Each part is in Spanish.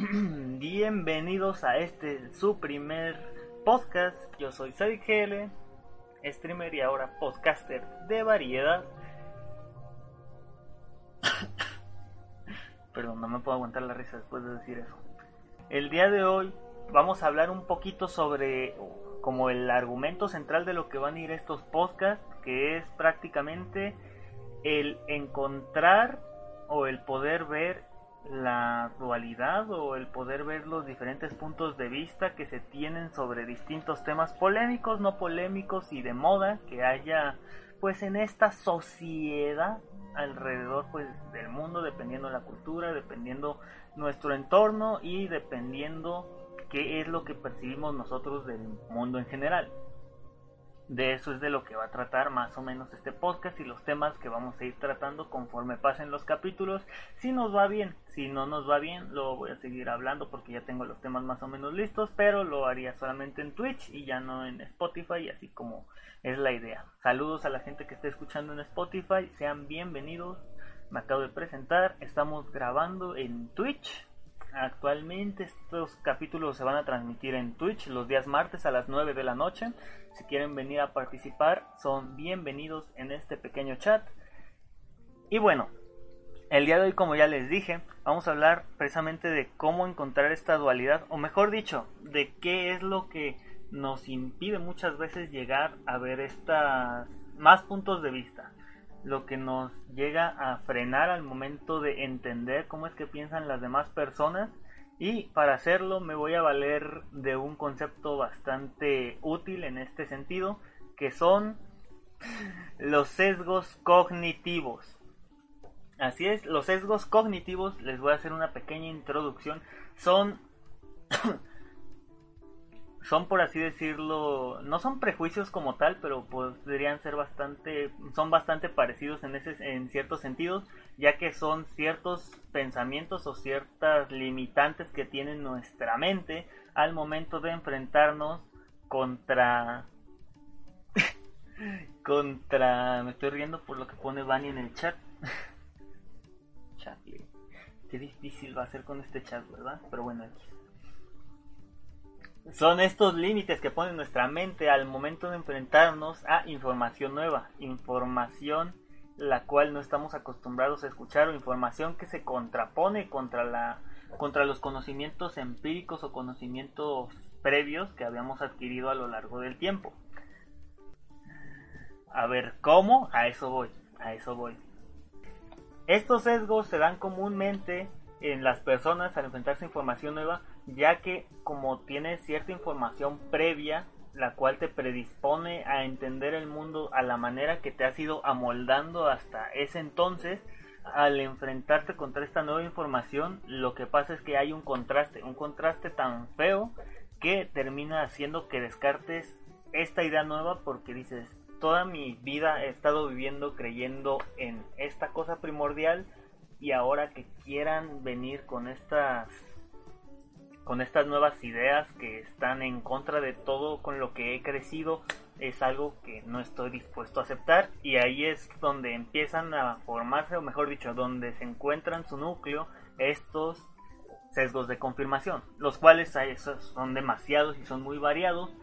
Bienvenidos a este su primer podcast. Yo soy Sadik GL, streamer y ahora podcaster de variedad. Perdón, no me puedo aguantar la risa después de decir eso. El día de hoy vamos a hablar un poquito sobre como el argumento central de lo que van a ir estos podcasts, que es prácticamente el encontrar o el poder ver la dualidad o el poder ver los diferentes puntos de vista que se tienen sobre distintos temas polémicos, no polémicos y de moda que haya pues en esta sociedad alrededor pues del mundo dependiendo de la cultura, dependiendo nuestro entorno y dependiendo qué es lo que percibimos nosotros del mundo en general de eso es de lo que va a tratar más o menos este podcast y los temas que vamos a ir tratando conforme pasen los capítulos. Si nos va bien, si no nos va bien, lo voy a seguir hablando porque ya tengo los temas más o menos listos, pero lo haría solamente en Twitch y ya no en Spotify, así como es la idea. Saludos a la gente que esté escuchando en Spotify, sean bienvenidos. Me acabo de presentar, estamos grabando en Twitch Actualmente estos capítulos se van a transmitir en Twitch los días martes a las 9 de la noche. Si quieren venir a participar, son bienvenidos en este pequeño chat. Y bueno, el día de hoy, como ya les dije, vamos a hablar precisamente de cómo encontrar esta dualidad, o mejor dicho, de qué es lo que nos impide muchas veces llegar a ver estas más puntos de vista lo que nos llega a frenar al momento de entender cómo es que piensan las demás personas y para hacerlo me voy a valer de un concepto bastante útil en este sentido que son los sesgos cognitivos. Así es, los sesgos cognitivos, les voy a hacer una pequeña introducción, son son por así decirlo, no son prejuicios como tal, pero podrían ser bastante, son bastante parecidos en ese, en ciertos sentidos, ya que son ciertos pensamientos o ciertas limitantes que tiene nuestra mente al momento de enfrentarnos contra, contra, me estoy riendo por lo que pone Vani en el chat. qué difícil va a ser con este chat, ¿verdad? Pero bueno, aquí. Son estos límites que pone nuestra mente al momento de enfrentarnos a información nueva, información la cual no estamos acostumbrados a escuchar o información que se contrapone contra la contra los conocimientos empíricos o conocimientos previos que habíamos adquirido a lo largo del tiempo. A ver, ¿cómo? A eso voy, a eso voy. Estos sesgos se dan comúnmente en las personas al enfrentarse a información nueva ya que como tienes cierta información previa, la cual te predispone a entender el mundo a la manera que te has ido amoldando hasta ese entonces, al enfrentarte contra esta nueva información, lo que pasa es que hay un contraste, un contraste tan feo que termina haciendo que descartes esta idea nueva porque dices, toda mi vida he estado viviendo creyendo en esta cosa primordial y ahora que quieran venir con estas con estas nuevas ideas que están en contra de todo con lo que he crecido es algo que no estoy dispuesto a aceptar. Y ahí es donde empiezan a formarse o mejor dicho donde se encuentran su núcleo estos sesgos de confirmación los cuales son demasiados y son muy variados.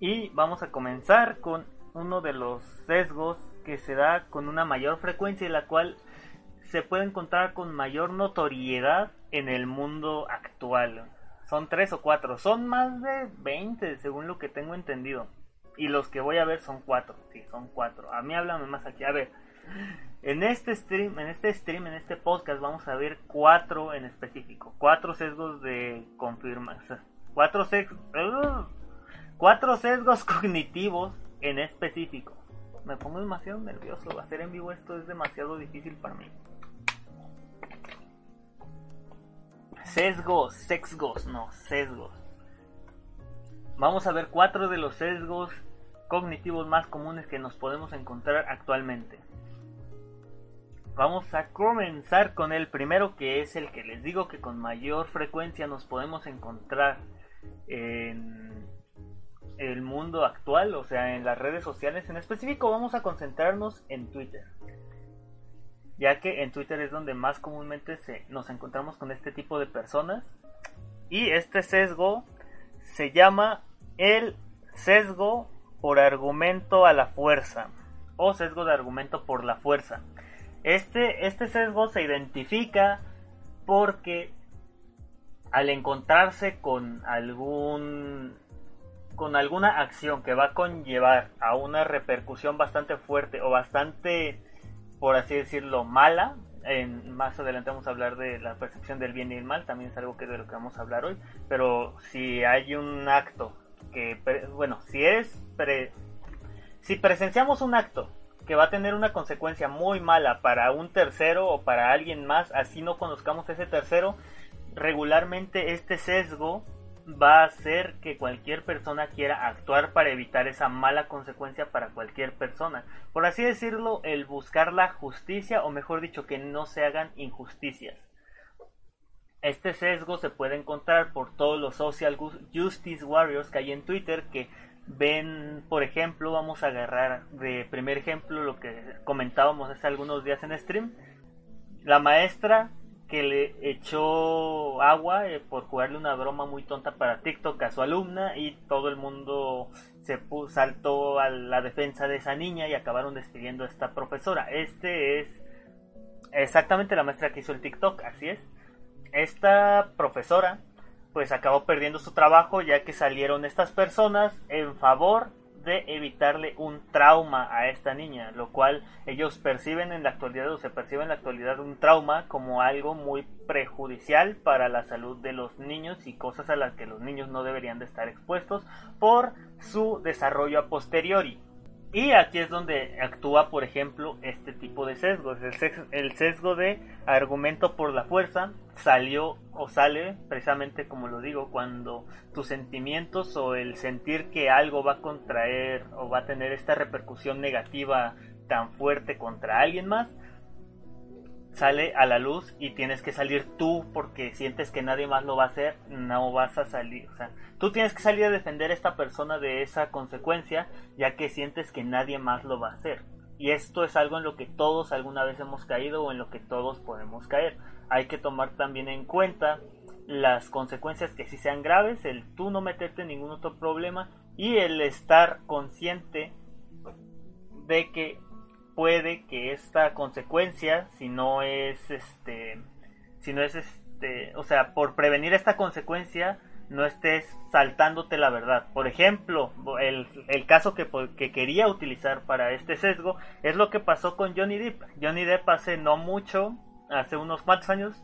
Y vamos a comenzar con uno de los sesgos que se da con una mayor frecuencia y la cual se puede encontrar con mayor notoriedad en el mundo actual son tres o cuatro. Son más de 20, según lo que tengo entendido. Y los que voy a ver son cuatro. Sí, son cuatro. A mí háblame más aquí. A ver. En este stream, en este stream, en este podcast vamos a ver cuatro en específico. Cuatro sesgos de confirmación. Cuatro sesgos. cuatro sesgos cognitivos en específico. Me pongo demasiado nervioso. Hacer en vivo esto es demasiado difícil para mí. Sesgos, sesgos, no, sesgos. Vamos a ver cuatro de los sesgos cognitivos más comunes que nos podemos encontrar actualmente. Vamos a comenzar con el primero que es el que les digo que con mayor frecuencia nos podemos encontrar en el mundo actual, o sea, en las redes sociales. En específico vamos a concentrarnos en Twitter, ya que en Twitter es donde más comúnmente se, nos encontramos con este tipo de personas. Y este sesgo se llama el sesgo por argumento a la fuerza o sesgo de argumento por la fuerza. Este, este sesgo se identifica porque al encontrarse con algún con alguna acción que va a conllevar a una repercusión bastante fuerte o bastante por así decirlo mala. En, más adelante vamos a hablar de la percepción del bien y el mal también es algo que de lo que vamos a hablar hoy. Pero si hay un acto que bueno si es si presenciamos un acto que va a tener una consecuencia muy mala para un tercero o para alguien más, así no conozcamos ese tercero, regularmente este sesgo va a hacer que cualquier persona quiera actuar para evitar esa mala consecuencia para cualquier persona. Por así decirlo, el buscar la justicia o mejor dicho que no se hagan injusticias. Este sesgo se puede encontrar por todos los social justice warriors que hay en Twitter que ven, por ejemplo, vamos a agarrar de primer ejemplo lo que comentábamos hace algunos días en stream, la maestra que le echó agua eh, por jugarle una broma muy tonta para TikTok a su alumna y todo el mundo se saltó a la defensa de esa niña y acabaron despidiendo a esta profesora. Este es exactamente la maestra que hizo el TikTok, así es. Esta profesora pues acabó perdiendo su trabajo ya que salieron estas personas en favor de evitarle un trauma a esta niña, lo cual ellos perciben en la actualidad o se percibe en la actualidad un trauma como algo muy prejudicial para la salud de los niños y cosas a las que los niños no deberían de estar expuestos por su desarrollo a posteriori. Y aquí es donde actúa, por ejemplo, este tipo de sesgos. El, sesgo de argumento por la fuerza salió o sale precisamente como lo digo, cuando tus sentimientos o el sentir que algo va a contraer o va a tener esta repercusión negativa tan fuerte contra alguien más, sale a la luz y tienes que salir tú porque sientes que nadie más lo va a hacer, no vas a salir. O sea, tú tienes que salir a defender a esta persona de esa consecuencia ya que sientes que nadie más lo va a hacer. Y esto es algo en lo que todos alguna vez hemos caído o en lo que todos podemos caer. Hay que tomar también en cuenta las consecuencias que sí sean graves, el tú no meterte en ningún otro problema y el estar consciente de que puede que esta consecuencia, si no es este, si no es este, o sea, por prevenir esta consecuencia, no estés saltándote la verdad. Por ejemplo, el, el caso que, que, quería utilizar para este sesgo es lo que pasó con Johnny Depp. Johnny Depp hace no mucho, hace unos cuantos años,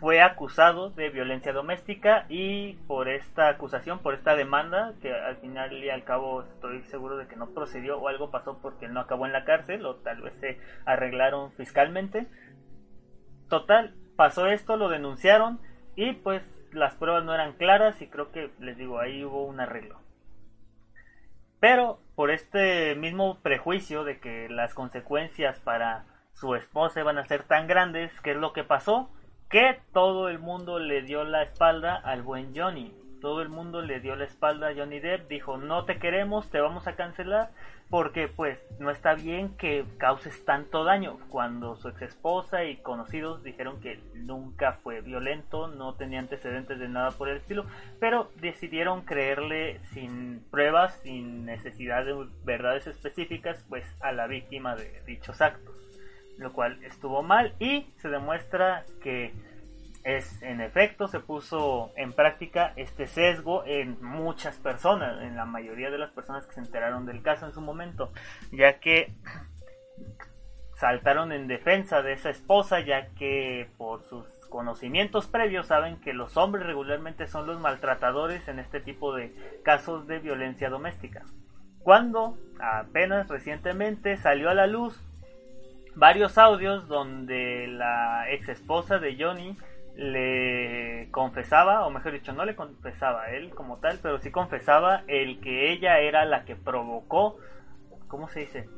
fue acusado de violencia doméstica y por esta acusación, por esta demanda, que al final y al cabo estoy seguro de que no procedió o algo pasó porque no acabó en la cárcel o tal vez se arreglaron fiscalmente. Total, pasó esto, lo denunciaron y pues las pruebas no eran claras y creo que les digo, ahí hubo un arreglo. Pero por este mismo prejuicio de que las consecuencias para su esposa iban a ser tan grandes, ¿qué es lo que pasó? Que todo el mundo le dio la espalda al buen Johnny. Todo el mundo le dio la espalda a Johnny Depp, dijo no te queremos, te vamos a cancelar, porque pues no está bien que causes tanto daño. Cuando su ex esposa y conocidos dijeron que nunca fue violento, no tenía antecedentes de nada por el estilo, pero decidieron creerle sin pruebas, sin necesidad de verdades específicas, pues a la víctima de dichos actos lo cual estuvo mal y se demuestra que es en efecto se puso en práctica este sesgo en muchas personas, en la mayoría de las personas que se enteraron del caso en su momento, ya que saltaron en defensa de esa esposa, ya que por sus conocimientos previos saben que los hombres regularmente son los maltratadores en este tipo de casos de violencia doméstica. Cuando apenas recientemente salió a la luz varios audios donde la ex esposa de Johnny le confesaba, o mejor dicho, no le confesaba a él como tal, pero sí confesaba el que ella era la que provocó, ¿cómo se dice?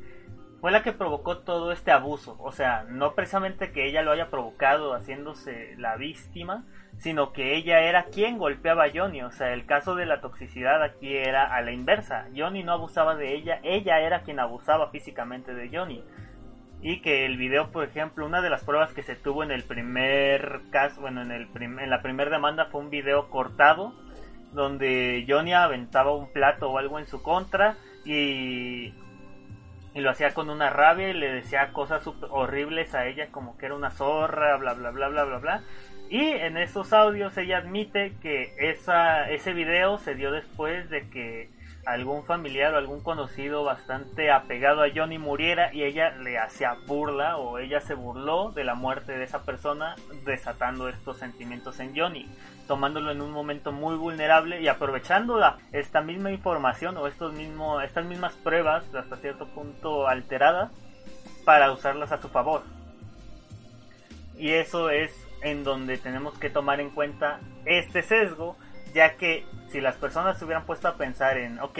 Fue la que provocó todo este abuso, o sea, no precisamente que ella lo haya provocado haciéndose la víctima, sino que ella era quien golpeaba a Johnny, o sea, el caso de la toxicidad aquí era a la inversa, Johnny no abusaba de ella, ella era quien abusaba físicamente de Johnny y que el video, por ejemplo, una de las pruebas que se tuvo en el primer caso, bueno, en, el en la primera demanda fue un video cortado donde Johnny aventaba un plato o algo en su contra y, y lo hacía con una rabia y le decía cosas horribles a ella como que era una zorra, bla, bla, bla, bla, bla, bla. Y en esos audios ella admite que esa, ese video se dio después de que algún familiar o algún conocido bastante apegado a Johnny muriera y ella le hacía burla o ella se burló de la muerte de esa persona desatando estos sentimientos en Johnny, tomándolo en un momento muy vulnerable y aprovechando esta misma información o estos mismo, estas mismas pruebas hasta cierto punto alteradas para usarlas a su favor. Y eso es en donde tenemos que tomar en cuenta este sesgo ya que si las personas se hubieran puesto a pensar en, ok,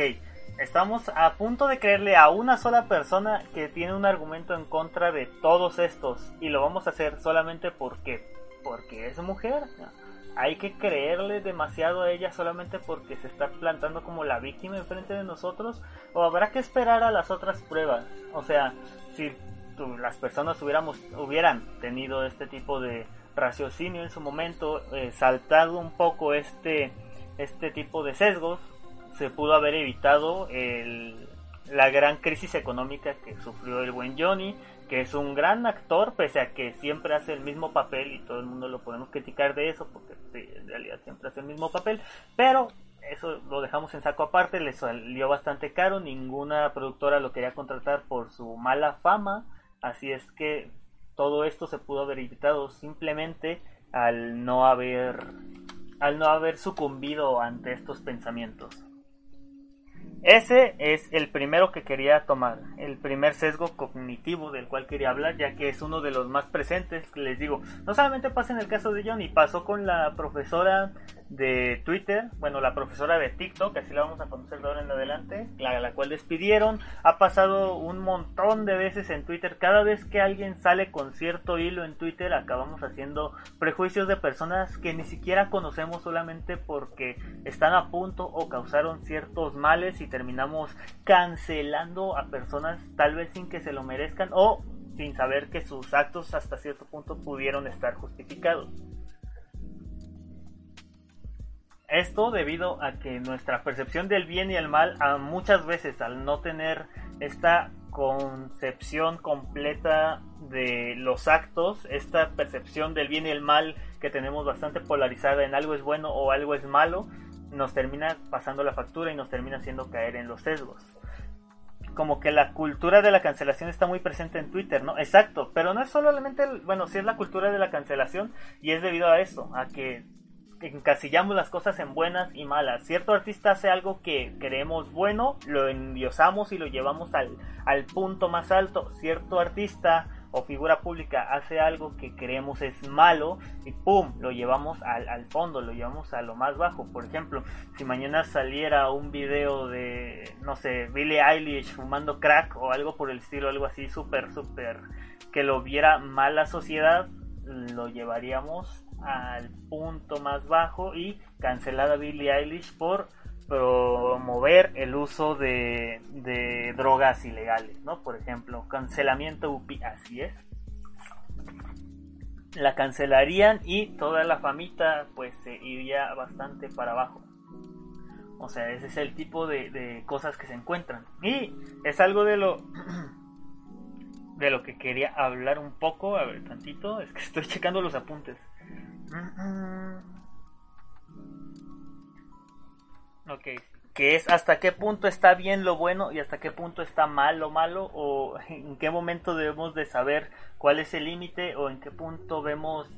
estamos a punto de creerle a una sola persona que tiene un argumento en contra de todos estos y lo vamos a hacer solamente porque porque es mujer. Hay que creerle demasiado a ella solamente porque se está plantando como la víctima enfrente de nosotros o habrá que esperar a las otras pruebas. O sea, si las personas hubiéramos hubieran tenido este tipo de raciocinio en su momento, eh, saltado un poco este, este tipo de sesgos, se pudo haber evitado el, la gran crisis económica que sufrió el buen Johnny, que es un gran actor, pese a que siempre hace el mismo papel y todo el mundo lo podemos criticar de eso, porque en realidad siempre hace el mismo papel, pero eso lo dejamos en saco aparte, le salió bastante caro, ninguna productora lo quería contratar por su mala fama, así es que todo esto se pudo haber evitado simplemente al no haber al no haber sucumbido ante estos pensamientos. Ese es el primero que quería tomar, el primer sesgo cognitivo del cual quería hablar, ya que es uno de los más presentes. Les digo, no solamente pasa en el caso de Johnny, pasó con la profesora de Twitter, bueno, la profesora de TikTok, así la vamos a conocer de ahora en adelante, la, la cual despidieron. Ha pasado un montón de veces en Twitter. Cada vez que alguien sale con cierto hilo en Twitter, acabamos haciendo prejuicios de personas que ni siquiera conocemos solamente porque están a punto o causaron ciertos males y terminamos cancelando a personas tal vez sin que se lo merezcan o sin saber que sus actos hasta cierto punto pudieron estar justificados. Esto debido a que nuestra percepción del bien y el mal muchas veces al no tener esta concepción completa de los actos, esta percepción del bien y el mal que tenemos bastante polarizada en algo es bueno o algo es malo, nos termina pasando la factura y nos termina haciendo caer en los sesgos. Como que la cultura de la cancelación está muy presente en Twitter, ¿no? Exacto, pero no es solamente, bueno, sí es la cultura de la cancelación y es debido a eso, a que encasillamos las cosas en buenas y malas. Cierto artista hace algo que creemos bueno, lo endiosamos y lo llevamos al, al punto más alto. Cierto artista o figura pública hace algo que creemos es malo y ¡pum! lo llevamos al, fondo, lo llevamos a lo más bajo. Por ejemplo, si mañana saliera un video de, no sé, Billie Eilish fumando crack o algo por el estilo, algo así súper, súper, que lo viera mal la sociedad, lo llevaríamos al punto más bajo y cancelar a Billie Eilish por promover el uso de, drogas ilegales, ¿no? Por ejemplo, cancelamiento UPI, así es. La cancelarían y toda la famita pues se iría bastante para abajo. O sea, ese es el tipo de, de cosas que se encuentran. Y es algo de lo de lo que quería hablar un poco, a ver tantito, es que estoy checando los apuntes. Ok. Que es hasta qué punto está bien lo bueno y hasta qué punto está mal lo malo o en qué momento debemos de saber cuál es el límite o en qué punto vemos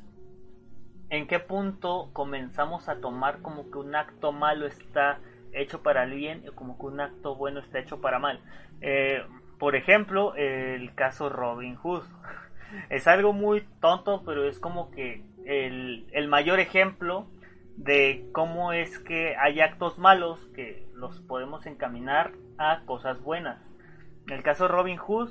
en qué punto comenzamos a tomar como que un acto malo está hecho para el bien o como que un acto bueno está hecho para mal. Eh, por ejemplo, el caso Robin Hood. Es algo muy tonto, pero es como que el, mayor ejemplo de cómo es que hay actos malos que los podemos encaminar a cosas buenas. El caso Robin Hood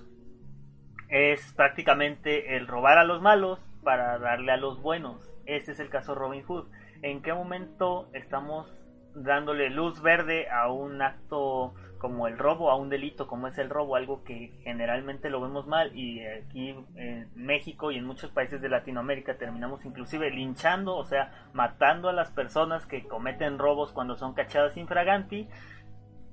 es prácticamente el robar a los malos para darle a los buenos. Este es el caso Robin Hood. ¿En qué momento estamos dándole luz verde a un acto como el robo, a un delito como es el robo, algo que generalmente lo vemos mal y aquí en México y en muchos países de Latinoamérica terminamos inclusive linchando, o sea, matando a las personas que cometen robos cuando son cachadas infraganti,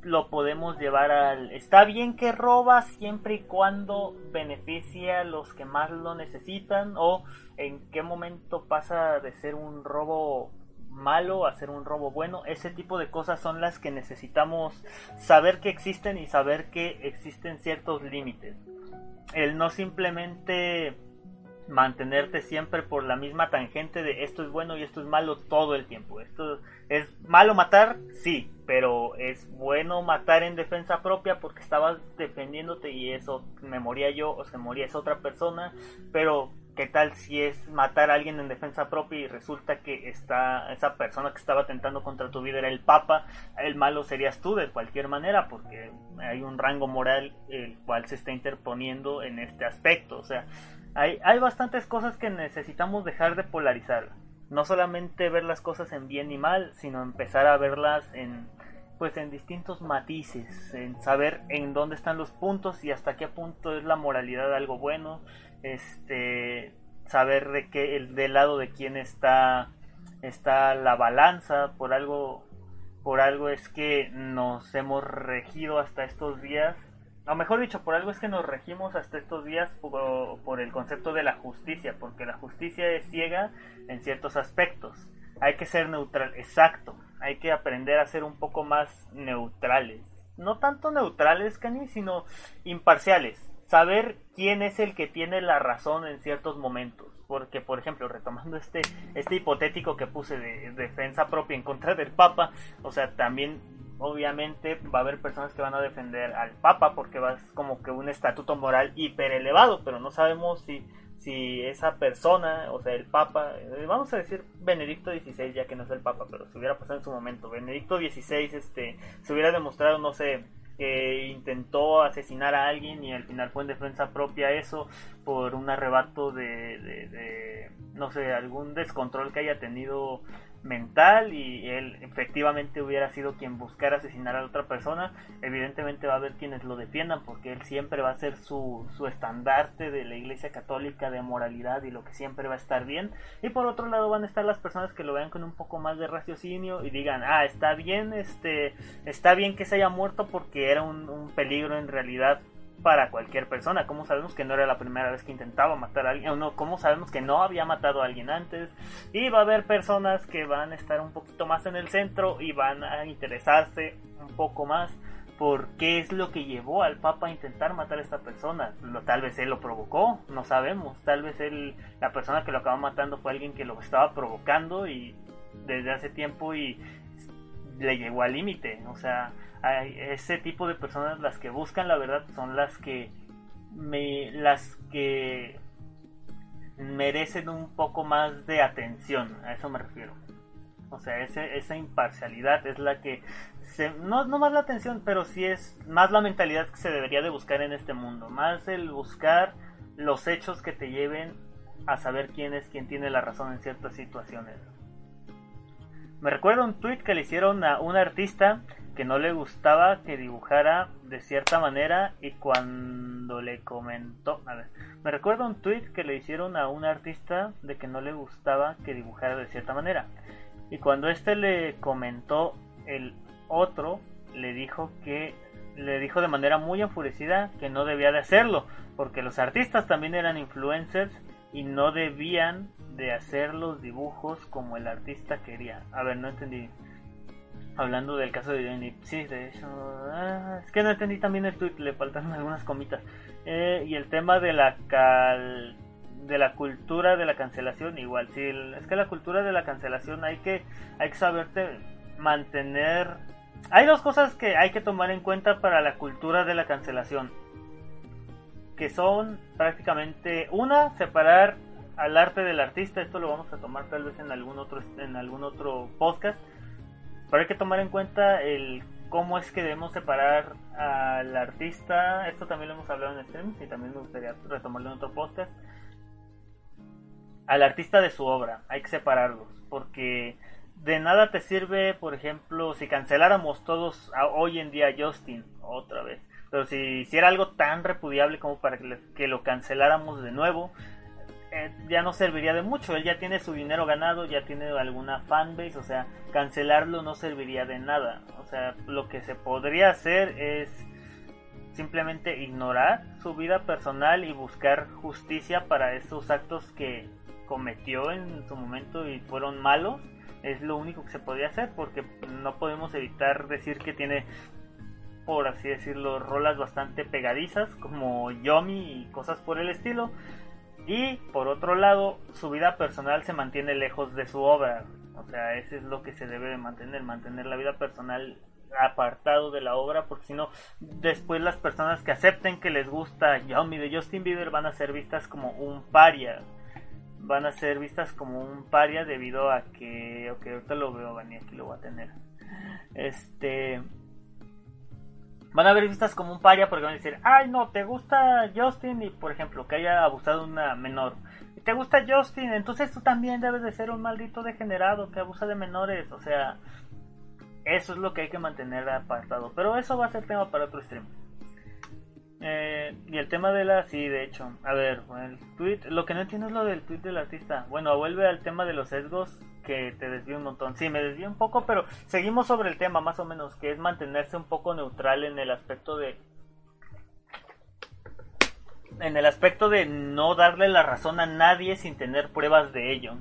lo podemos llevar al... Está bien que roba siempre y cuando beneficie a los que más lo necesitan o en qué momento pasa de ser un robo malo hacer un robo bueno. Ese tipo de cosas son las que necesitamos saber que existen y saber que existen ciertos límites. El no simplemente mantenerte siempre por la misma tangente de esto es bueno y esto es malo todo el tiempo. Esto es malo matar, sí, pero es bueno matar en defensa propia porque estabas defendiéndote y eso me moría yo o se moría esa otra persona, pero ¿Qué tal si es matar a alguien en defensa propia y resulta que está esa persona que estaba atentando contra tu vida era el Papa? El malo serías tú de cualquier manera porque hay un rango moral el cual se está interponiendo en este aspecto. O sea, hay, hay bastantes cosas que necesitamos dejar de polarizar. No solamente ver las cosas en bien y mal, sino empezar a verlas en pues en distintos matices, en saber en dónde están los puntos y hasta qué punto es la moralidad algo bueno, este saber de qué el del lado de quién está está la balanza. Por algo por algo es que nos hemos regido hasta estos días. O mejor dicho por algo es que nos regimos hasta estos días por, el concepto de la justicia porque la justicia es ciega en ciertos aspectos. Hay que ser neutral exacto. Hay que aprender a ser un poco más neutrales. No tanto neutrales Cani sino imparciales saber quién es el que tiene la razón en ciertos momentos. Porque, por ejemplo, retomando este, este hipotético que puse de, defensa propia en contra del Papa, o sea, también obviamente va a haber personas que van a defender al Papa porque va como que un estatuto moral hiper elevado, pero no sabemos si, si esa persona, o sea, el Papa, eh, vamos a decir Benedicto XVI, ya que no es el Papa, pero si hubiera pasado en su momento, Benedicto XVI, este, se hubiera demostrado, no sé, que intentó asesinar a alguien y al final fue en defensa propia eso por un arrebato de, de no sé, algún descontrol que haya tenido mental y él efectivamente hubiera sido quien buscara asesinar a otra persona, evidentemente va a haber quienes lo defiendan porque él siempre va a ser su, su estandarte de la iglesia católica de moralidad y lo que siempre va a estar bien. Y por otro lado van a estar las personas que lo vean con un poco más de raciocinio y digan, ah, está bien, este, está bien que se haya muerto porque era un, un peligro en realidad para cualquier persona. ¿Cómo sabemos que no era la primera vez que intentaba matar a alguien? ¿O no? ¿Cómo sabemos que no había matado a alguien antes? Y va a haber personas que van a estar un poquito más en el centro y van a interesarse un poco más por qué es lo que llevó al Papa a intentar matar a esta persona. Lo, tal vez él lo provocó, no sabemos. Tal vez él, la persona que lo acaba matando fue alguien que lo estaba provocando y desde hace tiempo y le llegó al límite. O sea, ese tipo de personas las que buscan la verdad son las que me, las que merecen un poco más de atención a eso me refiero. O sea ese, esa imparcialidad es la que se, no, no más la atención pero sí es más la mentalidad que se debería de buscar en este mundo. Más el buscar los hechos que te lleven a saber quién es quien tiene la razón en ciertas situaciones. Me recuerdo un tweet que le hicieron a un artista que no le gustaba que dibujara de cierta manera y cuando le comentó, a ver, me recuerdo un tweet que le hicieron a un artista de que no le gustaba que dibujara de cierta manera y cuando este le comentó el otro le dijo que le dijo de manera muy enfurecida que no debía de hacerlo porque los artistas también eran influencers y no debían de hacer los dibujos como el artista quería. A ver, no entendí hablando del caso de Johnny. Sí, de hecho. Ah, es que no entendí también el tweet, le faltaron algunas comitas. Eh, y el tema de la cal de la cultura de la cancelación igual sí es que la cultura de la cancelación hay que hay que saberte mantener hay dos cosas que hay que tomar en cuenta para la cultura de la cancelación. Que son prácticamente una, separar al arte del artista. Esto lo vamos a tomar tal vez en algún otro, en algún otro podcast. Pero hay que tomar en cuenta el cómo es que debemos separar al artista. Esto también lo hemos hablado en stream y también me gustaría retomarlo en otro podcast. Al artista de su obra. Hay que separarlos. Porque de nada te sirve, por ejemplo, si canceláramos todos hoy en día Justin otra vez. Pero si hiciera algo tan repudiable como para que, lo canceláramos de nuevo, eh, ya no serviría de mucho. Él ya tiene su dinero ganado, ya tiene alguna fanbase, o sea, cancelarlo no serviría de nada. O sea, lo que se podría hacer es simplemente ignorar su vida personal y buscar justicia para esos actos que cometió en su momento y fueron malos es lo único que se podría hacer porque no podemos evitar decir que tiene por así decirlo rolas bastante pegadizas como Yomi y cosas por el estilo y por otro lado su vida personal se mantiene lejos de su obra o sea eso es lo que se debe de mantener mantener la vida personal apartado de la obra porque si no después las personas que acepten que les gusta Yomi de Justin Bieber van a ser vistas como un paria van a ser vistas como un paria debido a que, ok, ahorita lo veo, Vani, aquí lo voy a tener. Este, van a ver vistas como un paria porque van a decir, ay no, te gusta Justin y por ejemplo que haya abusado una menor. ¿Te gusta Justin? Entonces tú también debes de ser un maldito degenerado que abusa de menores. O sea, eso es lo que hay que mantener apartado. Pero eso va a ser tema para otro stream. Eh, y el tema de la, sí, de hecho, a ver, el tweet, lo que no entiendo es lo del tweet del artista. Bueno, vuelve al tema de los sesgos que te desvío un montón. Sí, me desvío un poco, pero seguimos sobre el tema más o menos, que es mantenerse un poco neutral en el aspecto de en el aspecto de no darle la razón a nadie sin tener pruebas de ello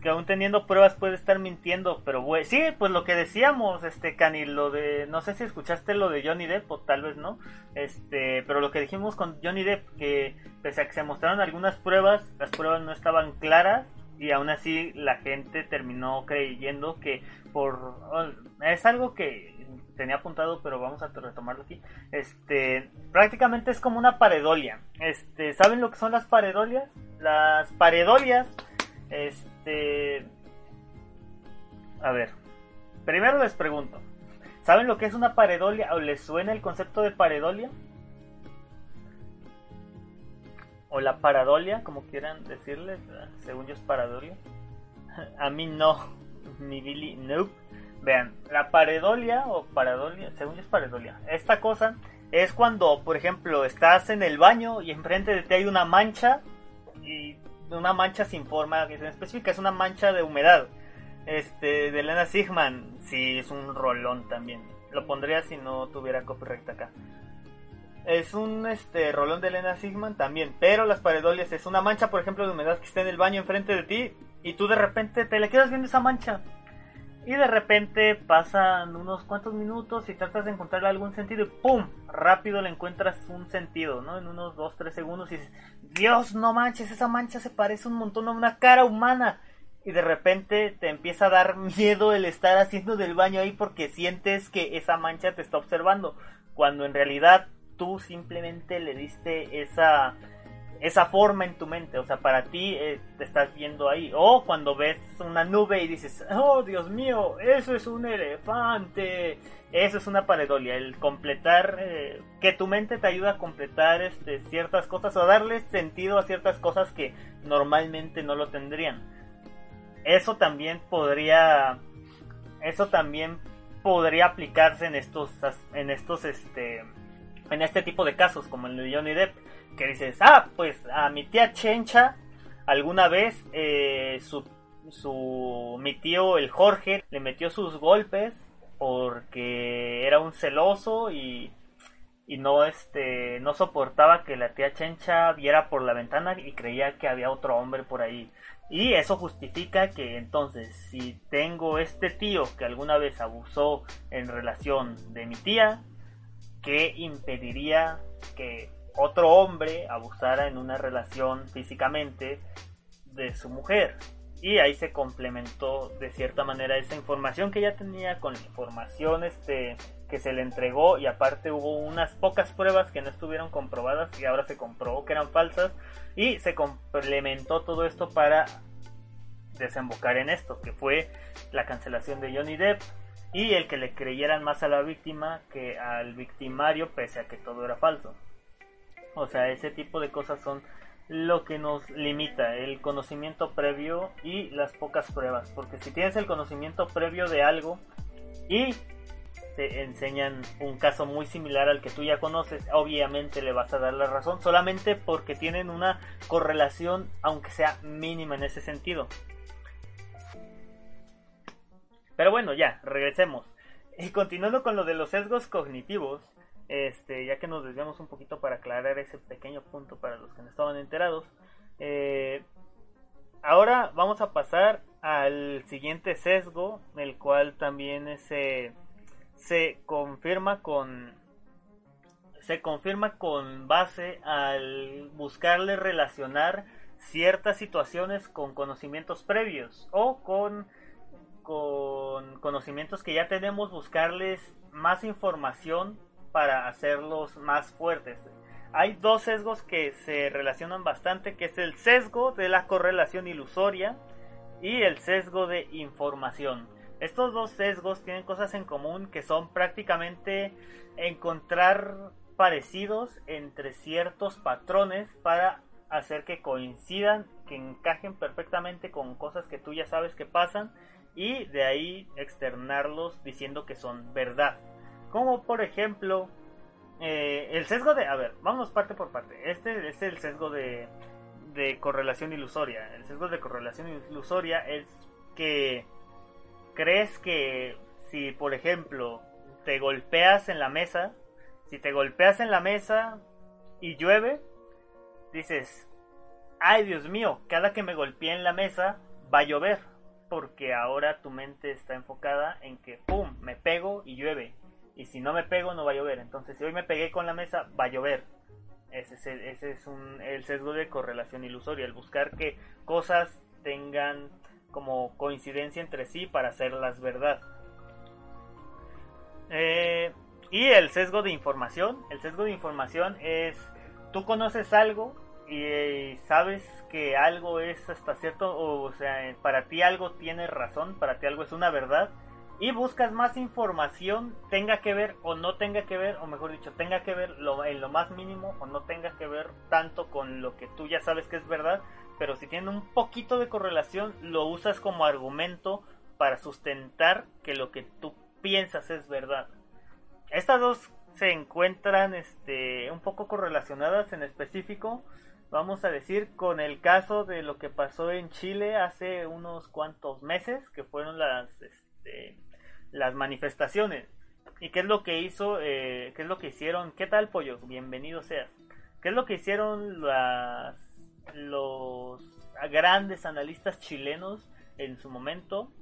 que aún teniendo pruebas puede estar mintiendo, pero güey, sí, pues lo que decíamos, este Cani, lo de, no sé si escuchaste lo de Johnny Depp o tal vez no, este, pero lo que dijimos con Johnny Depp, que pese a que se mostraron algunas pruebas, las pruebas no estaban claras y aún así la gente terminó creyendo que por, es algo que tenía apuntado, pero vamos a retomarlo aquí, este, prácticamente es como una paredolia, este, ¿saben lo que son las paredolias? Las paredolias este. A ver. Primero les pregunto. ¿Saben lo que es una paredolia? ¿O les suena el concepto de paredolia? O la paradolia, como quieran decirle. Según yo es paradolia. A mí no. Mi Billy, no. Vean, la paredolia o paradolia, según yo es paredolia. Esta cosa es cuando, por ejemplo, estás en el baño y enfrente de ti hay una mancha y una mancha sin forma específica, es una mancha de humedad. Este, de Elena Sigman, sí, es un rolón también. Lo pondría si no tuviera copyright acá. Es un este rolón de Elena Sigman también, pero las paredolias es una mancha, por ejemplo, de humedad que está en el baño enfrente de ti y tú de repente te le quedas viendo esa mancha y de repente pasan unos cuantos minutos y tratas de encontrarle algún sentido y ¡pum! Rápido le encuentras un sentido, ¿no? En unos 2-3 segundos y dices, Dios, no manches, esa mancha se parece un montón a una cara humana. Y de repente te empieza a dar miedo el estar haciendo del baño ahí porque sientes que esa mancha te está observando. Cuando en realidad tú simplemente le diste esa esa forma en tu mente, o sea, para ti eh, te estás viendo ahí. O cuando ves una nube y dices, oh Dios mío, eso es un elefante. Eso es una paredolia, el completar, eh, que tu mente te ayuda a completar este, ciertas cosas o darle sentido a ciertas cosas que normalmente no lo tendrían. Eso también podría, eso también podría aplicarse en estos, en estos, este, en este tipo de casos, como el de Johnny Depp que dices, ah, pues a mi tía Chencha alguna vez eh, su, su, mi tío el Jorge le metió sus golpes porque era un celoso y, y no este no soportaba que la tía Chencha viera por la ventana y creía que había otro hombre por ahí. Y eso justifica que entonces si tengo este tío que alguna vez abusó en relación de mi tía, que impediría que otro hombre abusara en una relación físicamente de su mujer. y ahí se complementó de cierta manera esa información que ya tenía con la información este que se le entregó. Y aparte hubo unas pocas pruebas que no estuvieron comprobadas y ahora se comprobó que eran falsas. Y se complementó todo esto para desembocar en esto que fue la cancelación de Johnny Depp y el que le creyeran más a la víctima que al victimario pese a que todo era falso. O sea, ese tipo de cosas son lo que nos limita, el conocimiento previo y las pocas pruebas. Porque si tienes el conocimiento previo de algo y te enseñan un caso muy similar al que tú ya conoces, obviamente le vas a dar la razón, solamente porque tienen una correlación, aunque sea mínima en ese sentido. Pero bueno, ya, regresemos. Y continuando con lo de los sesgos cognitivos, este, ya que nos desviamos un poquito para aclarar ese pequeño punto para los que no estaban enterados, eh, ahora vamos a pasar al siguiente sesgo, el cual también se, se confirma con se confirma con base al buscarle relacionar ciertas situaciones con conocimientos previos o con con conocimientos que ya tenemos buscarles más información para hacerlos más fuertes. Hay dos sesgos que se relacionan bastante, que es el sesgo de la correlación ilusoria y el sesgo de información. Estos dos sesgos tienen cosas en común que son prácticamente encontrar parecidos entre ciertos patrones para hacer que coincidan, que encajen perfectamente con cosas que tú ya sabes que pasan y de ahí externarlos diciendo que son verdad. Como por ejemplo, eh, el sesgo de... A ver, vamos parte por parte. Este es el sesgo de, de correlación ilusoria. El sesgo de correlación ilusoria es que crees que si, por ejemplo, te golpeas en la mesa, si te golpeas en la mesa y llueve, dices, ay Dios mío, cada que me golpeé en la mesa va a llover, porque ahora tu mente está enfocada en que, ¡pum!, me pego y llueve. Y si no me pego, no va a llover. Entonces, si hoy me pegué con la mesa, va a llover. Ese es, el, ese es el sesgo de correlación ilusoria, el buscar que cosas tengan como coincidencia entre sí para hacerlas verdad. Eh, y el sesgo de información. El sesgo de información es, tú conoces algo y sabes que algo es hasta cierto, o sea, para ti algo tiene razón, para ti algo es una verdad y buscas más información, tenga que ver o no tenga que ver, o mejor dicho, tenga que ver lo, en lo más mínimo o no tenga que ver tanto con lo que tú ya sabes que es verdad, pero si tiene un poquito de correlación, lo usas como argumento para sustentar que lo que tú piensas es verdad. Estas dos se encuentran este, un poco correlacionadas en específico, vamos a decir, con el caso de lo que pasó en Chile hace unos cuantos meses, que fueron las... Este, las manifestaciones. ¿Y qué es lo que hizo? Eh, ¿Qué es lo que hicieron? ¿Qué tal, pollo? Bienvenido seas. ¿Qué es lo que hicieron los grandes analistas chilenos en su momento?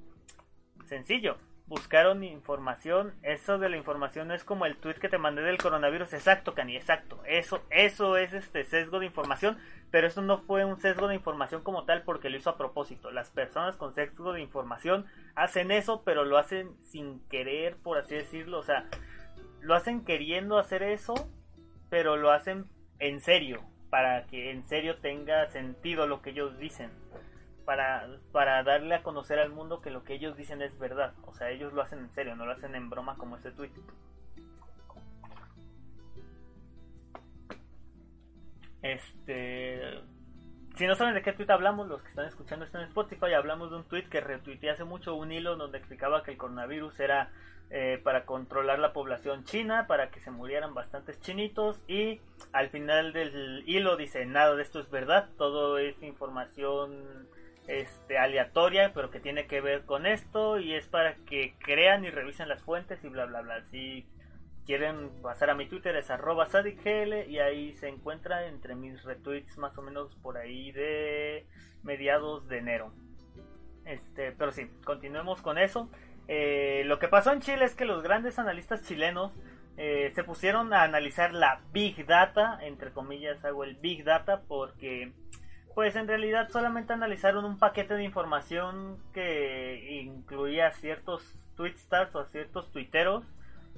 Sencillo, buscaron información. Eso de la información es como el tweet que te mandé del coronavirus. Exacto, Cani, exacto. Eso, eso es este sesgo de información. Pero eso no fue un sesgo de información como tal porque lo hizo a propósito. Las personas con sesgo de información hacen eso, pero lo hacen sin querer, por así decirlo. O sea, lo hacen queriendo hacer eso, pero lo hacen en serio. Para que en serio tenga sentido lo que ellos dicen para, para darle a conocer al mundo que lo que ellos dicen es verdad. O sea, ellos lo hacen en serio, no lo hacen en broma como este tweet. Este. Si no saben de qué tweet hablamos, los que están escuchando esto en Spotify, hablamos de un tweet que retuiteé hace mucho, un hilo donde explicaba que el coronavirus era eh, para controlar la población china, para que se murieran bastantes chinitos y al final del hilo dice nada de esto es verdad, todo es información este, aleatoria, pero que tiene que ver con esto y es para que crean y revisen las fuentes y bla bla bla. Si quieren pasar a mi Twitter es arroba sadicgl y ahí se encuentra entre mis retweets más o menos por ahí de mediados de enero. Este, pero sí, continuemos con eso. Eh, lo que pasó en Chile es que los grandes analistas chilenos eh, se pusieron a analizar la Big Data, entre comillas hago el Big Data porque pues en realidad solamente analizaron un paquete de información que incluía ciertos tweetstars o ciertos tuiteros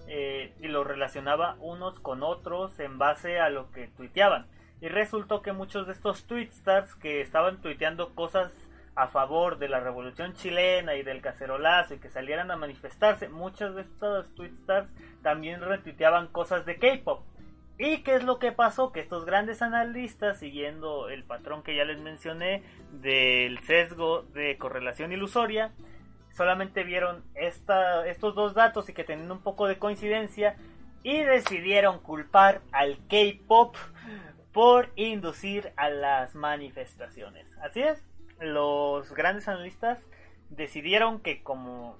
eh, y los relacionaba unos con otros en base a lo que tuiteaban. Y resultó que muchos de estos tweetstars que estaban tuiteando cosas a favor de la revolución chilena y del cacerolazo y que salieran a manifestarse, muchos de estos tweetstars también retuiteaban cosas de K-pop. ¿Y qué es lo que pasó? Que estos grandes analistas, siguiendo el patrón que ya les mencioné del sesgo de correlación ilusoria, solamente vieron esta, estos dos datos y que tenían un poco de coincidencia y decidieron culpar al K-pop por inducir a las manifestaciones. Así es, los grandes analistas decidieron que como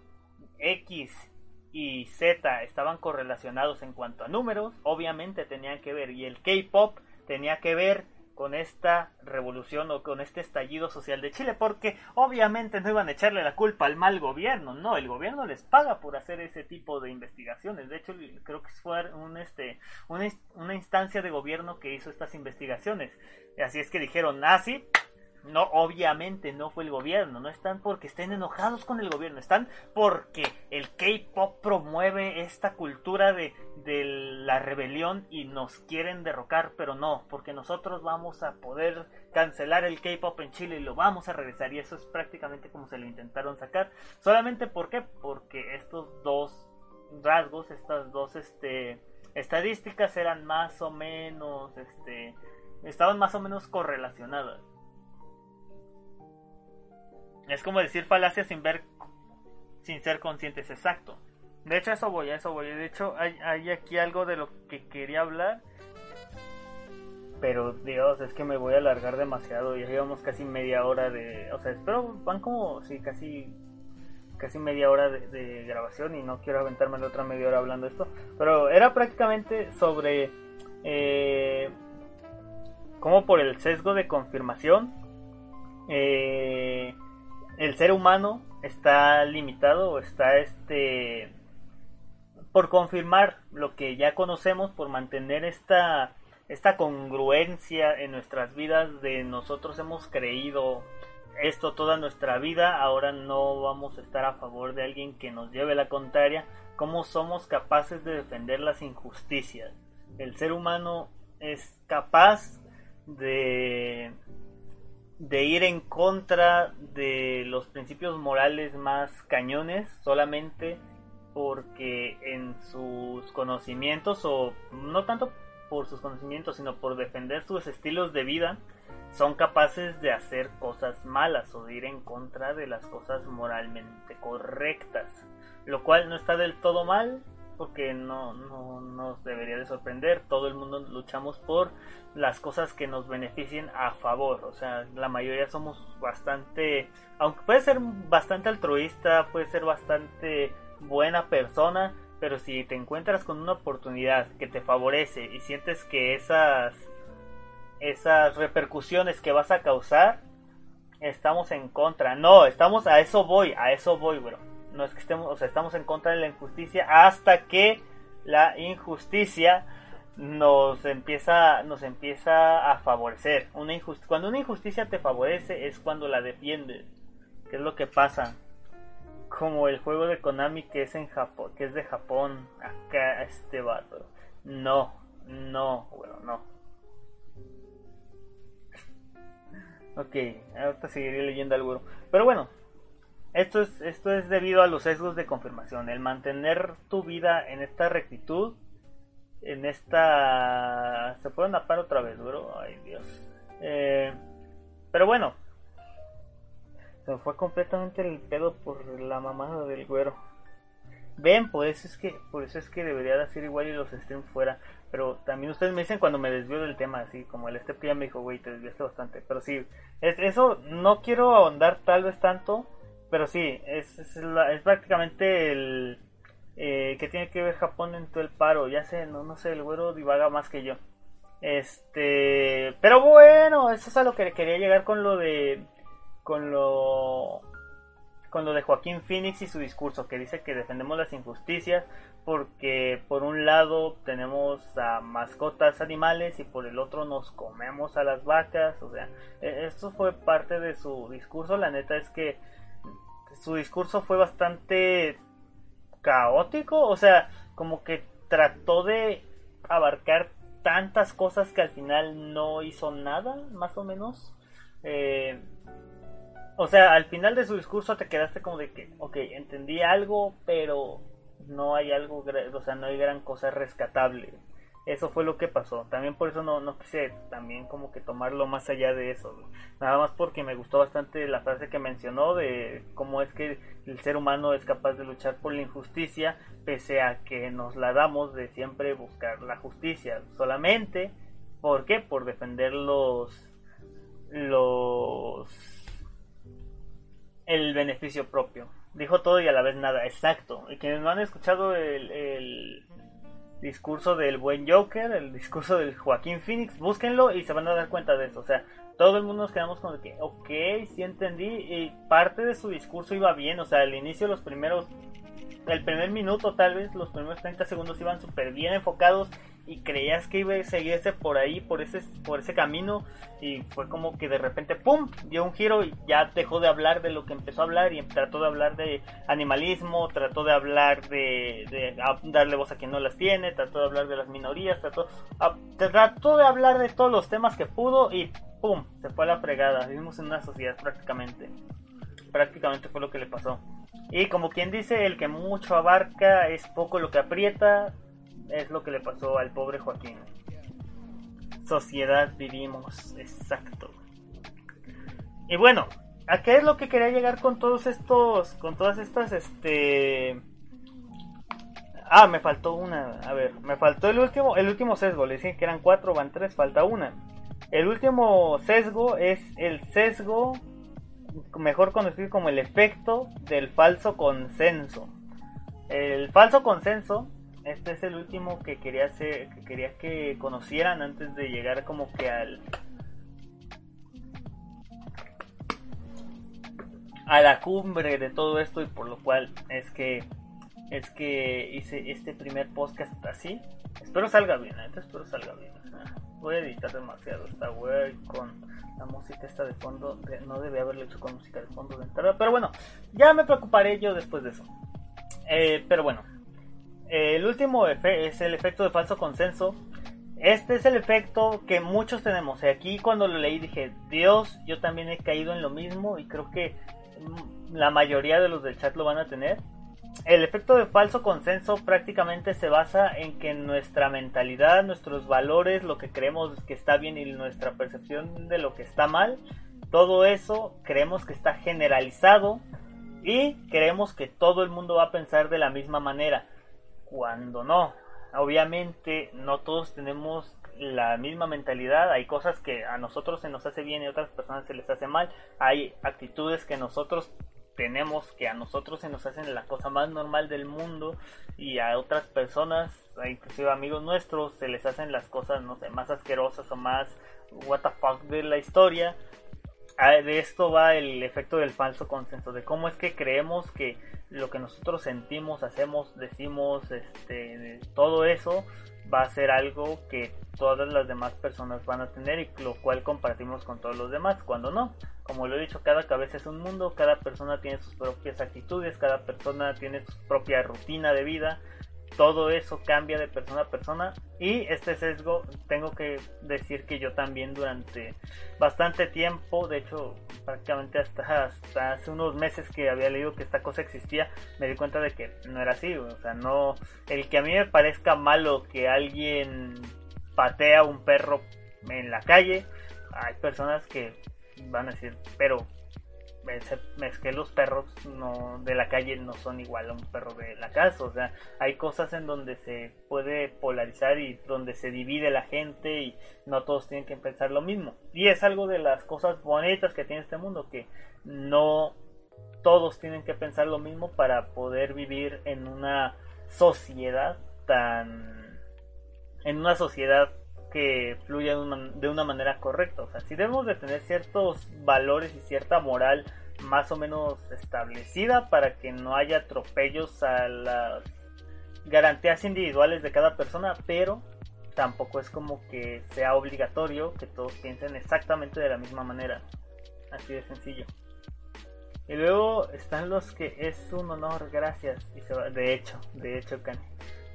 X y Z estaban correlacionados en cuanto a números, obviamente tenían que ver, y el K-Pop tenía que ver con esta revolución o con este estallido social de Chile, porque obviamente no iban a echarle la culpa al mal gobierno, no, el gobierno les paga por hacer ese tipo de investigaciones, de hecho creo que fue un, este, una, instancia de gobierno que hizo estas investigaciones, así es que dijeron, ah, sí, no, obviamente no fue el gobierno, no están porque estén enojados con el gobierno, están porque el K-pop promueve esta cultura de, la rebelión y nos quieren derrocar, pero no, porque nosotros vamos a poder cancelar el K-pop en Chile y lo vamos a regresar, y eso es prácticamente como se lo intentaron sacar. Solamente ¿por qué? Porque estos dos rasgos, estas dos este, estadísticas eran más o menos, este, estaban más o menos correlacionadas. Es como decir falacia sin ver, sin ser conscientes, exacto. De hecho, eso voy, a eso voy. De hecho, hay, hay aquí algo de lo que quería hablar. Pero Dios, es que me voy a alargar demasiado. Ya llevamos casi media hora de. O sea, espero van como, sí, casi casi media hora de, grabación y no quiero aventarme la otra media hora hablando de esto. Pero era prácticamente sobre eh, cómo por el sesgo de confirmación eh, el ser humano está limitado o está este por confirmar lo que ya conocemos, por mantener esta esta congruencia en nuestras vidas de nosotros hemos creído esto toda nuestra vida, ahora no vamos a estar a favor de alguien que nos lleve la contraria, ¿cómo somos capaces de defender las injusticias? El ser humano es capaz de de ir en contra de los principios morales más cañones solamente porque en sus conocimientos o no tanto por sus conocimientos sino por defender sus estilos de vida son capaces de hacer cosas malas o de ir en contra de las cosas moralmente correctas. Lo cual no está del todo mal porque no, no nos debería de sorprender. Todo el mundo luchamos por las cosas que nos beneficien a favor. O sea, la mayoría somos bastante, aunque puede ser bastante altruista, puede ser bastante buena persona, pero si te encuentras con una oportunidad que te favorece y sientes que esas esas repercusiones que vas a causar estamos en contra. No, estamos a eso voy, a eso voy, bro no es que estemos, o sea, estamos en contra de la injusticia hasta que la injusticia nos empieza, nos empieza a favorecer. Una cuando una injusticia te favorece es cuando la defiendes. ¿Qué es lo que pasa? Como el juego de Konami que es en Japón, que es de Japón, acá este vato. No, no, bueno, no. Ok, ahorita seguiré leyendo algo. Pero bueno, esto es, esto es debido a los sesgos de confirmación, el mantener tu vida en esta rectitud, en esta... Se puede napar otra vez, bro. Ay, Dios. Eh, pero bueno, se fue completamente el pedo por la mamada del güero. Ven, por eso es que, por eso es que debería de hacer igual y los estén fuera. Pero también ustedes me dicen cuando me desvío del tema, así como el este ya me dijo, güey, te desviaste bastante. Pero sí, es, eso no quiero ahondar tal vez tanto pero sí, es, es, prácticamente el eh, que tiene que ver Japón en todo el paro. Ya sé, no, no sé, el güero divaga más que yo. Este, pero bueno, eso es a lo que quería llegar con lo de, con lo, con lo de Joaquín Phoenix y su discurso que dice que defendemos las injusticias porque por un lado tenemos a mascotas animales y por el otro nos comemos a las vacas, o sea, e, esto fue parte de su discurso, la neta es que su discurso fue bastante caótico, o sea, como que trató de abarcar tantas cosas que al final no hizo nada, más o menos. Eh, o sea, al final de su discurso te quedaste como de que, ok, entendí algo, pero no hay algo, o sea, no hay gran cosa rescatable. Eso fue lo que pasó. También por eso no, no quise también como que tomarlo más allá de eso. Nada más porque me gustó bastante la frase que mencionó de cómo es que el ser humano es capaz de luchar por la injusticia pese a que nos la damos de siempre buscar la justicia. Solamente, ¿por qué? Por defender los... los... el beneficio propio. Dijo todo y a la vez nada, exacto. Y quienes no han escuchado el discurso del buen Joker, el discurso del Joaquín Phoenix, búsquenlo y se van a dar cuenta de eso. O sea, todo el mundo nos quedamos con que, ok, sí entendí, y parte de su discurso iba bien, o sea, al inicio los primeros, el primer minuto tal vez, los primeros 30 segundos iban súper bien enfocados y creías que iba a seguirse por ahí, por ese, por ese camino y fue como que de repente, ¡pum!, dio un giro y ya dejó de hablar de lo que empezó a hablar y trató de hablar de animalismo, trató de hablar de, darle voz a quien no las tiene, trató de hablar de las minorías, trató, trató de hablar de todos los temas que pudo y ¡pum!, se fue a la fregada. Vivimos en una sociedad prácticamente. Prácticamente fue lo que le pasó. Y como quien dice, el que mucho abarca es poco lo que aprieta es lo que le pasó al pobre Joaquín. Sociedad vivimos, exacto. Y bueno, ¿a qué es lo que quería llegar con todos estos, con todas estas, este... Ah, me faltó una, a ver, me faltó el último, el último sesgo, le decía que eran cuatro, van tres, falta una. El último sesgo es el sesgo, mejor conocido como el efecto del falso consenso. El falso consenso este es el último que quería hacer, que quería que conocieran antes de llegar como que al a la cumbre de todo esto y por lo cual es que es que hice este primer podcast así. Espero salga bien, ¿eh? espero salga bien. voy a editar demasiado esta web con la música esta de fondo. no debe haberlo hecho con música de fondo de entrada, pero bueno, ya me preocuparé yo después de eso. Eh, pero bueno, el último es el efecto de falso consenso. Este es el efecto que muchos tenemos. Aquí cuando lo leí dije, Dios, yo también he caído en lo mismo y creo que mm, la mayoría de los del chat lo van a tener. El efecto de falso consenso prácticamente se basa en que nuestra mentalidad, nuestros valores, lo que creemos que está bien y nuestra percepción de lo que está mal, todo eso creemos que está generalizado y creemos que todo el mundo va a pensar de la misma manera cuando no. Obviamente no todos tenemos la misma mentalidad, hay cosas que a nosotros se nos hace bien y a otras personas se les hace mal, hay actitudes que nosotros tenemos que a nosotros se nos hacen la cosa más normal del mundo y a otras personas, inclusive amigos nuestros, se les hacen las cosas, no sé, más asquerosas o más what the fuck de la historia. De esto va el efecto del falso consenso, de cómo es que creemos que lo que nosotros sentimos, hacemos, decimos, este, todo eso va a ser algo que todas las demás personas van a tener y lo cual compartimos con todos los demás, cuando no. Como lo he dicho, cada cabeza es un mundo, cada persona tiene sus propias actitudes, cada persona tiene su propia rutina de vida todo eso cambia de persona a persona. Y este sesgo tengo que decir que yo también durante bastante tiempo, de hecho prácticamente hasta, hasta hace unos meses que había leído que esta cosa existía, me di cuenta de que no era así, o sea, no, el que a mí me parezca malo que alguien patea a un perro en la calle, hay personas que van a decir, pero es que los perros no de la calle no son igual a un perro de la casa o sea hay cosas en donde se puede polarizar y donde se divide la gente y no todos tienen que pensar lo mismo y es algo de las cosas bonitas que tiene este mundo que no todos tienen que pensar lo mismo para poder vivir en una sociedad tan en una sociedad que fluya de una, manera correcta. O sea, si debemos de tener ciertos valores y cierta moral más o menos establecida para que no haya atropellos a las garantías individuales de cada persona, pero tampoco es como que sea obligatorio que todos piensen exactamente de la misma manera. Así de sencillo. Y luego están los que es un honor, gracias. Y se De hecho, de hecho, Kanye.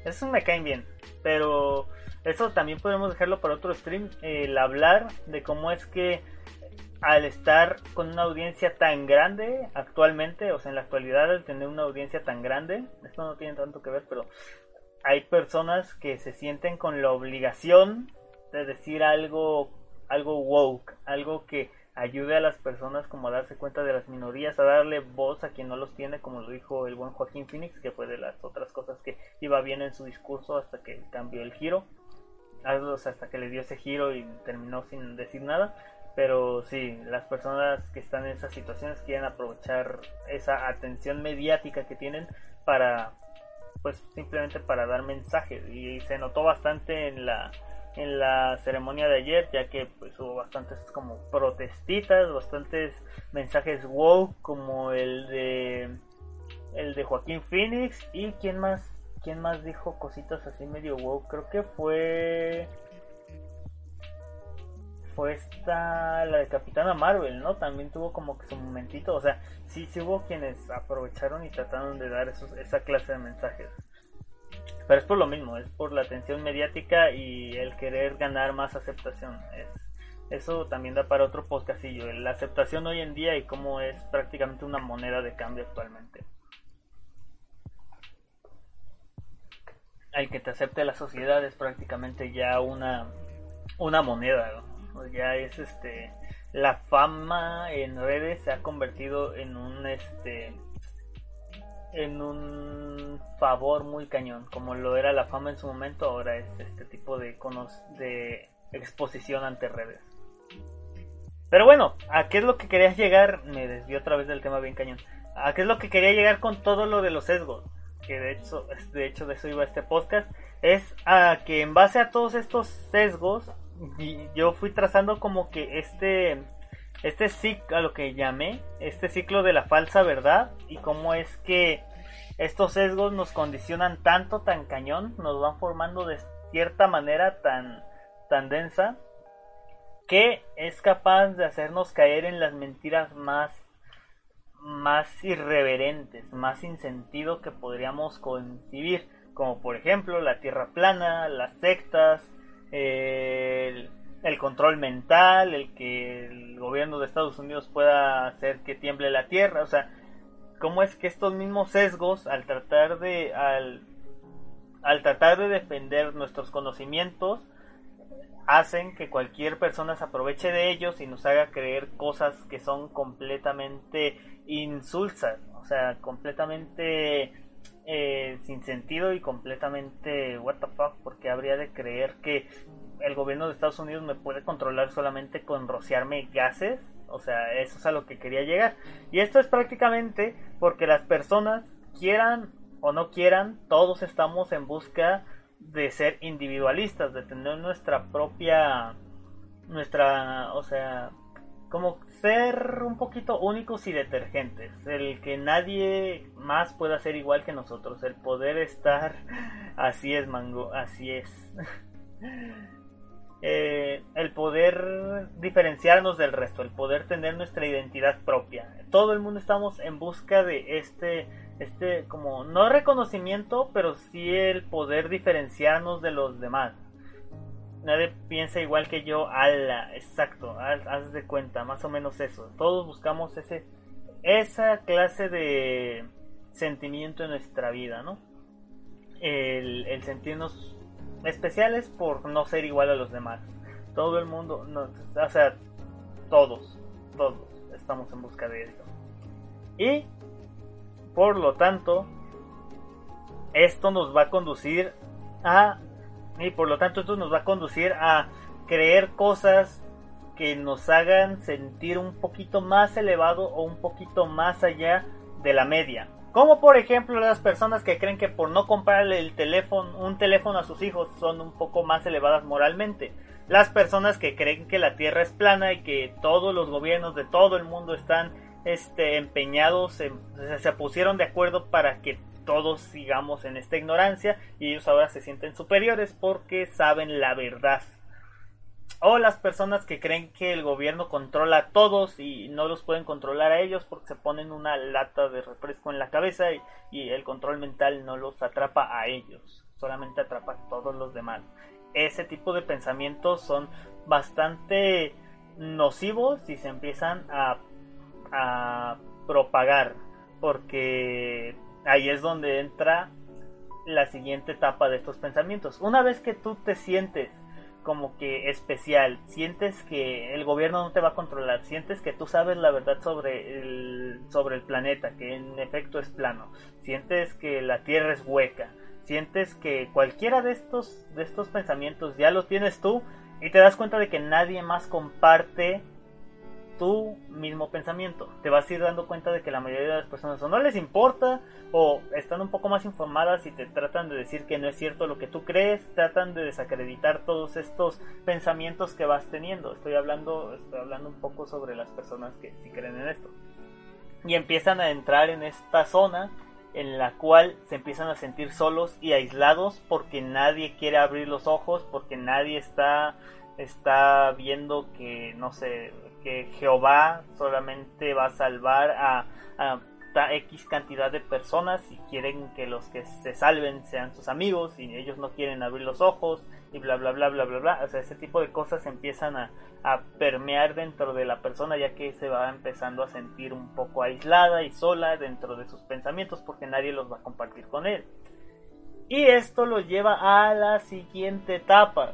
Eso me caen bien. Pero eso también podemos dejarlo para otro stream. El hablar de cómo es que al estar con una audiencia tan grande actualmente, o sea, en la actualidad, al tener una audiencia tan grande, esto no tiene tanto que ver, pero hay personas que se sienten con la obligación de decir algo, algo woke, algo que ayude a las personas como a darse cuenta de las minorías, a darle voz a quien no los tiene, como lo dijo el buen Joaquín Phoenix, que fue de las otras cosas que iba bien en su discurso hasta que cambió el giro, hasta que le dio ese giro y terminó sin decir nada. Pero sí, las personas que están en esas situaciones quieren aprovechar esa atención mediática que tienen para, pues simplemente para dar mensajes. Y se notó bastante en la en la ceremonia de ayer, ya que pues hubo bastantes como protestitas, bastantes mensajes wow como el de el de Joaquín Phoenix. Y quién más quién más dijo cositas así medio wow, creo que fue fue esta la de Capitana Marvel, ¿no? También tuvo como que su momentito, o sea, sí sí hubo quienes aprovecharon y trataron de dar esos, esa clase de mensajes. Pero es por lo mismo, es por la atención mediática y el querer ganar más aceptación. Es, eso también da para otro podcastillo. La aceptación hoy en día y cómo es prácticamente una moneda de cambio actualmente. Hay que te acepte la sociedad es prácticamente ya una, una moneda. Ya es este. La fama en redes se ha convertido en un este en un favor muy cañón, como lo era la fama en su momento, ahora es este tipo de, de exposición ante redes. Pero bueno, ¿a qué es lo que querías llegar? Me desvió otra vez del tema bien cañón. ¿A qué es lo que quería llegar con todo lo de los sesgos? Que de hecho, de hecho de eso iba este podcast. Es a que en base a todos estos sesgos, yo fui trazando como que este este ciclo, a lo que llamé, este ciclo de la falsa verdad y cómo es que estos sesgos nos condicionan tanto, tan cañón, nos van formando de cierta manera tan, tan densa, que es capaz de hacernos caer en las mentiras más, más irreverentes, más sin sentido que podríamos concebir, como por ejemplo la tierra plana, las sectas, el el control mental, el que el gobierno de Estados Unidos pueda hacer que tiemble la tierra, o sea, cómo es que estos mismos sesgos al tratar de al, al tratar de defender nuestros conocimientos hacen que cualquier persona se aproveche de ellos y nos haga creer cosas que son completamente insulsas, o sea, completamente eh, sin sentido y completamente what the fuck, porque habría de creer que el gobierno de Estados Unidos me puede controlar solamente con rociarme gases. O sea, eso es a lo que quería llegar. Y esto es prácticamente porque las personas quieran o no quieran, todos estamos en busca de ser individualistas, de tener nuestra propia, nuestra, o sea, como ser un poquito únicos y detergentes, el que nadie más pueda ser igual que nosotros, el poder estar, así es, mango, así es. Eh, el poder diferenciarnos del resto, el poder tener nuestra identidad propia. Todo el mundo estamos en busca de este, este como no reconocimiento, pero sí el poder diferenciarnos de los demás. Nadie piensa igual que yo, ala, exacto, haz, de cuenta, más o menos eso. Todos buscamos ese, esa clase de sentimiento en nuestra vida, ¿no? El, el sentirnos especiales por no ser igual a los demás. Todo el mundo, no, o sea, todos, todos estamos en busca de esto. Y, por lo tanto, esto nos va a conducir a, y por lo tanto esto nos va a conducir a creer cosas que nos hagan sentir un poquito más elevado o un poquito más allá de la media. Como por ejemplo las personas que creen que por no comprarle el teléfono, un teléfono a sus hijos son un poco más elevadas moralmente. Las personas que creen que la Tierra es plana y que todos los gobiernos de todo el mundo están este, empeñados, se pusieron de acuerdo para que todos sigamos en esta ignorancia y ellos ahora se sienten superiores porque saben la verdad. O las personas que creen que el gobierno controla a todos y no los pueden controlar a ellos porque se ponen una lata de refresco en la cabeza y, el control mental no los atrapa a ellos, solamente atrapa a todos los demás. Ese tipo de pensamientos son bastante nocivos si se empiezan a, a propagar porque ahí es donde entra la siguiente etapa de estos pensamientos. Una vez que tú te sientes como que especial, sientes que el gobierno no te va a controlar, sientes que tú sabes la verdad sobre el, sobre el planeta, que en efecto es plano, sientes que la Tierra es hueca, sientes que cualquiera de estos, de estos pensamientos ya lo tienes tú y te das cuenta de que nadie más comparte tu mismo pensamiento. Te vas a ir dando cuenta de que la mayoría de las personas o no les importa o están un poco más informadas y te tratan de decir que no es cierto lo que tú crees, tratan de desacreditar todos estos pensamientos que vas teniendo. Estoy hablando, estoy hablando un poco sobre las personas que sí creen en esto. Y empiezan a entrar en esta zona en la cual se empiezan a sentir solos y aislados porque nadie quiere abrir los ojos, porque nadie está está viendo que no sé que Jehová solamente va a salvar a, X cantidad de personas y quieren que los que se salven sean sus amigos y ellos no quieren abrir los ojos y bla bla bla bla bla bla. O sea, ese tipo de cosas empiezan a, a permear dentro de la persona ya que se va empezando a sentir un poco aislada y sola dentro de sus pensamientos porque nadie los va a compartir con él. Y esto lo lleva a la siguiente etapa,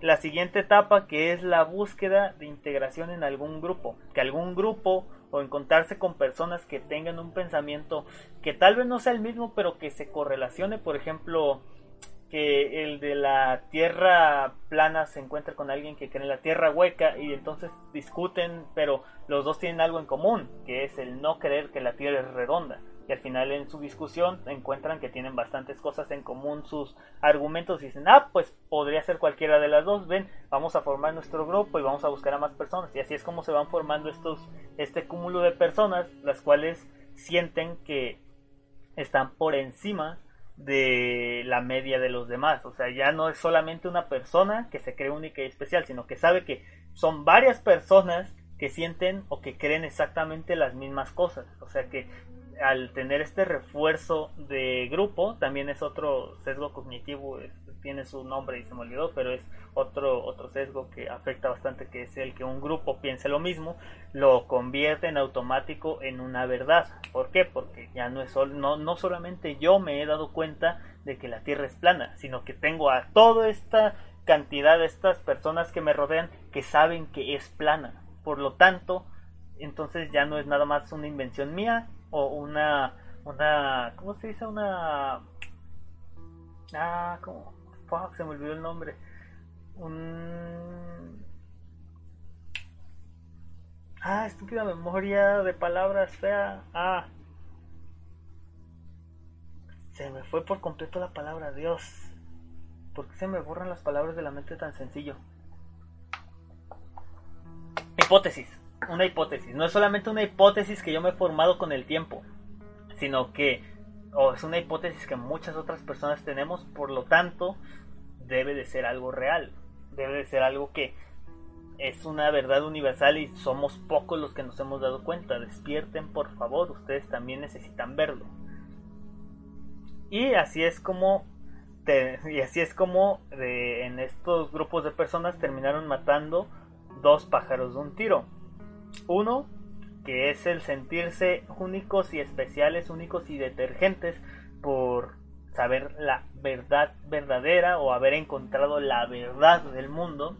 la siguiente etapa que es la búsqueda de integración en algún grupo, que algún grupo o encontrarse con personas que tengan un pensamiento que tal vez no sea el mismo, pero que se correlacione, por ejemplo, que el de la tierra plana se encuentre con alguien que cree en la tierra hueca y entonces discuten, pero los dos tienen algo en común, que es el no creer que la tierra es redonda y al final en su discusión encuentran que tienen bastantes cosas en común sus argumentos y dicen, ah, pues podría ser cualquiera de las dos, ven, vamos a formar nuestro grupo y vamos a buscar a más personas y así es como se van formando estos, este cúmulo de personas, las cuales sienten que están por encima de la media de los demás, o sea, ya no es solamente una persona que se cree única y especial, sino que sabe que son varias personas que sienten o que creen exactamente las mismas cosas. O sea que al tener este refuerzo de grupo, también es otro sesgo cognitivo, tiene su nombre y se me olvidó, pero es otro, otro sesgo que afecta bastante, que es el que un grupo piense lo mismo, lo convierte en automático en una verdad. ¿Por qué? Porque ya no es sol, no, no solamente yo me he dado cuenta de que la Tierra es plana, sino que tengo a toda esta cantidad de estas personas que me rodean que saben que es plana. Por lo tanto, entonces ya no es nada más una invención mía, o una, una, ¿cómo se dice? Una, ah, ¿cómo? Fuck, se me olvidó el nombre. Un, ah, estúpida memoria de palabras fea. Ah, se me fue por completo la palabra Dios. ¿Por qué se me borran las palabras de la mente tan sencillo? Hipótesis una hipótesis. No es solamente una hipótesis que yo me he formado con el tiempo, sino que es una hipótesis que muchas otras personas tenemos, por lo tanto, debe de ser algo real. Debe de ser algo que es una verdad universal y somos pocos los que nos hemos dado cuenta. Despierten, por favor, ustedes también necesitan verlo. Y así es como y así es como en estos grupos de personas terminaron matando dos pájaros de un tiro. Uno, que es el sentirse únicos y especiales, únicos y detergentes por saber la verdad verdadera o haber encontrado la verdad del mundo,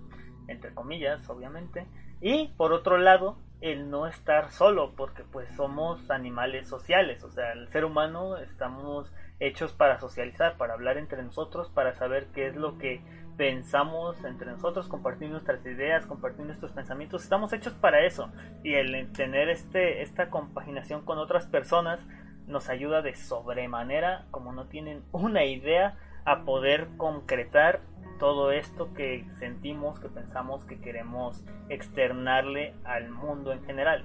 entre comillas, obviamente. Y por otro lado, el no estar solo, porque pues somos animales sociales, o sea, el ser humano estamos hechos para socializar, para hablar entre nosotros, para saber qué es lo que pensamos entre nosotros, compartir nuestras ideas, compartir nuestros pensamientos, estamos hechos para eso y el tener este esta compaginación con otras personas nos ayuda de sobremanera, como no tienen una idea, a poder concretar todo esto que sentimos, que pensamos, que queremos externarle al mundo en general.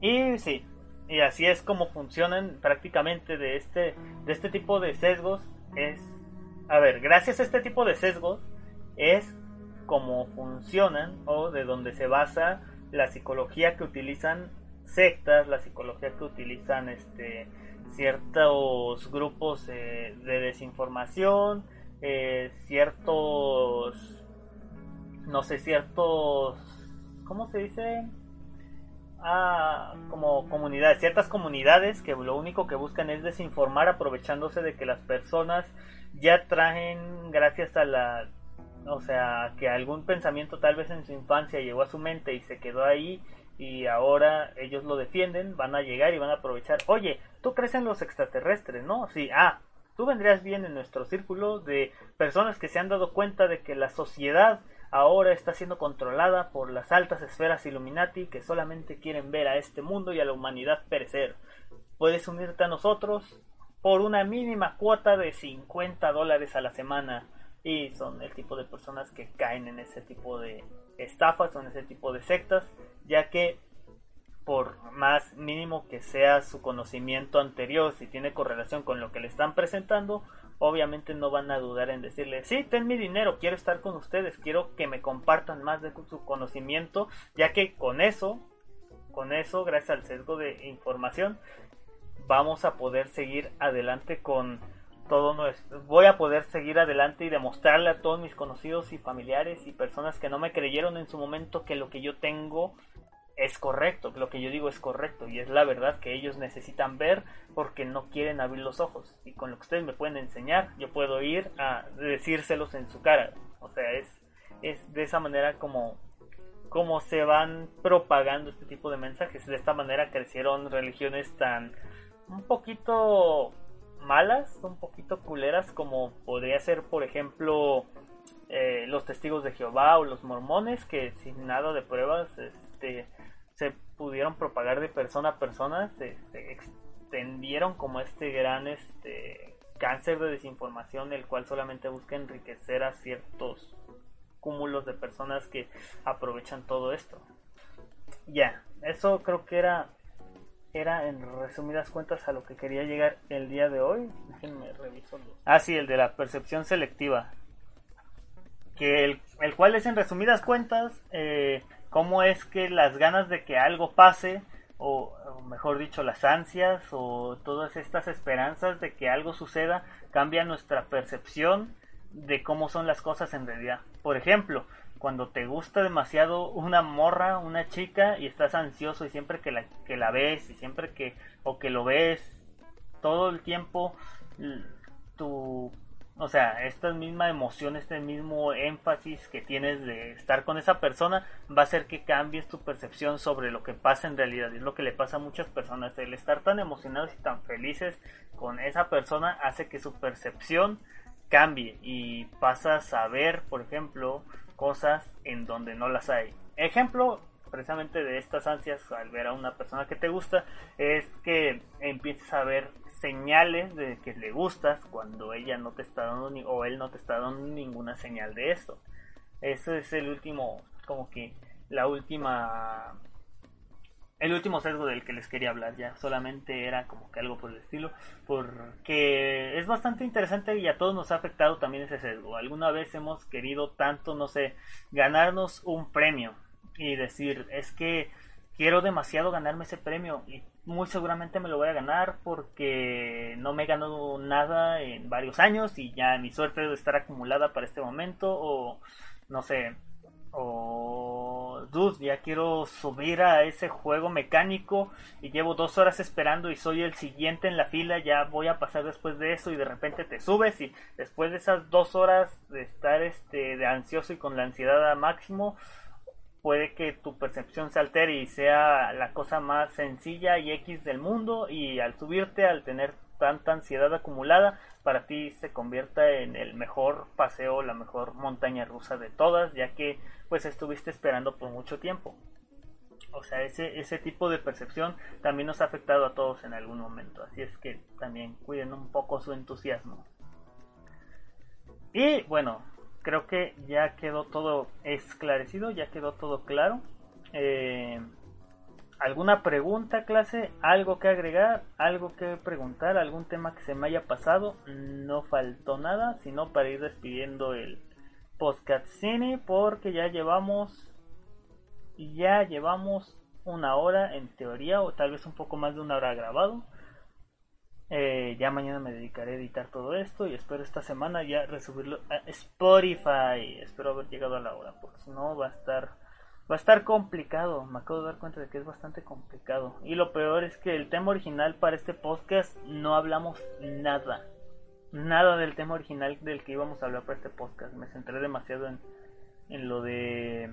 Y sí, y así es como funcionan prácticamente de este, de este tipo de sesgos. Es, a ver, gracias a este tipo de sesgos es como funcionan o de donde se basa la psicología que utilizan sectas, la psicología que utilizan este ciertos grupos eh, de desinformación, eh, ciertos, no sé, ciertos, ¿cómo se dice? Ah, como comunidades, ciertas comunidades que lo único que buscan es desinformar aprovechándose de que las personas ya traen, gracias a la, o sea, que algún pensamiento tal vez en su infancia llegó a su mente y se quedó ahí y ahora ellos lo defienden, van a llegar y van a aprovechar, oye, tú crees en los extraterrestres, ¿no? Sí, ah, tú vendrías bien en nuestro círculo de personas que se han dado cuenta de que la sociedad ahora está siendo controlada por las altas esferas Illuminati que solamente quieren ver a este mundo y a la humanidad perecer. Puedes unirte a nosotros por una mínima cuota de 50 dólares a la semana. Y son el tipo de personas que caen en ese tipo de estafas o en ese tipo de sectas ya que por más mínimo que sea su conocimiento anterior, si tiene correlación con lo que le están presentando, obviamente no van a dudar en decirle, sí, ten mi dinero, quiero estar con ustedes, quiero que me compartan más de su conocimiento, ya que con eso, con eso, gracias al sesgo de información, vamos a poder seguir adelante con todo nuestro, voy a poder seguir adelante y demostrarle a todos mis conocidos y familiares y personas que no me creyeron en su momento que lo que yo tengo es correcto, lo que yo digo es correcto y es la verdad que ellos necesitan ver porque no quieren abrir los ojos. Y con lo que ustedes me pueden enseñar yo puedo ir a decírselos en su cara, o sea, es, es de esa manera como, como se van propagando este tipo de mensajes, de esta manera crecieron religiones tan un poquito malas, un poquito culeras como podría ser por ejemplo eh, los testigos de Jehová o los mormones que sin nada de pruebas este se pudieron propagar de persona a persona, se, extendieron como este gran este, cáncer de desinformación, el cual solamente busca enriquecer a ciertos cúmulos de personas que aprovechan todo esto. Ya, eso creo que era era en resumidas cuentas a lo que quería llegar el día de hoy. Déjenme reviso. Ah, sí, el de la percepción selectiva. Que el, el cual es en resumidas cuentas eh, cómo es que las ganas de que algo pase, o, mejor dicho, las ansias o todas estas esperanzas de que algo suceda, cambian nuestra percepción de cómo son las cosas en realidad. Por ejemplo, cuando te gusta demasiado una morra, una chica y estás ansioso y siempre que la, que la ves y siempre que o que lo ves todo el tiempo tu o sea, esta misma emoción, este mismo énfasis que tienes de estar con esa persona va a hacer que cambies tu percepción sobre lo que pasa en realidad. Es lo que le pasa a muchas personas. El estar tan emocionados y tan felices con esa persona hace que su percepción cambie y pasas a ver, por ejemplo, cosas en donde no las hay. Ejemplo precisamente de estas ansias al ver a una persona que te gusta es que empieces a ver señales de que le gustas cuando ella no te está dando ni, o él no te está dando ninguna señal de eso. Eso es el último, como que la última, el último sesgo del que les quería hablar ya. Solamente era como que algo por el estilo, porque es bastante interesante y a todos nos ha afectado también ese sesgo. Alguna vez hemos querido tanto, no sé, ganarnos un premio y decir, es que quiero demasiado ganarme ese premio y muy seguramente me lo voy a ganar porque no me he ganado nada en varios años y ya mi suerte debe estar acumulada para este momento o no sé o dude ya quiero subir a ese juego mecánico y llevo dos horas esperando y soy el siguiente en la fila ya voy a pasar después de eso y de repente te subes y después de esas dos horas de estar este de ansioso y con la ansiedad a máximo puede que tu percepción se altere y sea la cosa más sencilla y X del mundo y al subirte, al tener tanta ansiedad acumulada, para ti se convierta en el mejor paseo, la mejor montaña rusa de todas, ya que pues estuviste esperando por mucho tiempo. O sea, ese, ese tipo de percepción también nos ha afectado a todos en algún momento, así es que también cuiden un poco su entusiasmo. Y bueno, creo que ya quedó todo esclarecido, ya quedó todo claro. Eh, ¿Alguna pregunta, clase? ¿Algo que agregar? ¿Algo que preguntar? ¿Algún tema que se me haya pasado? No faltó nada, sino para ir despidiendo el podcast cine porque ya llevamos ya llevamos una hora en teoría o tal vez un poco más de una hora grabado. Eh, ya mañana me dedicaré a editar todo esto y espero esta semana ya resubirlo a Spotify. Espero haber llegado a la hora, porque si no va a estar va a estar complicado. Me acabo de dar cuenta de que es bastante complicado. Y lo peor es que el tema original para este podcast no hablamos nada. Nada del tema original del que íbamos a hablar para este podcast. Me centré demasiado en, en lo de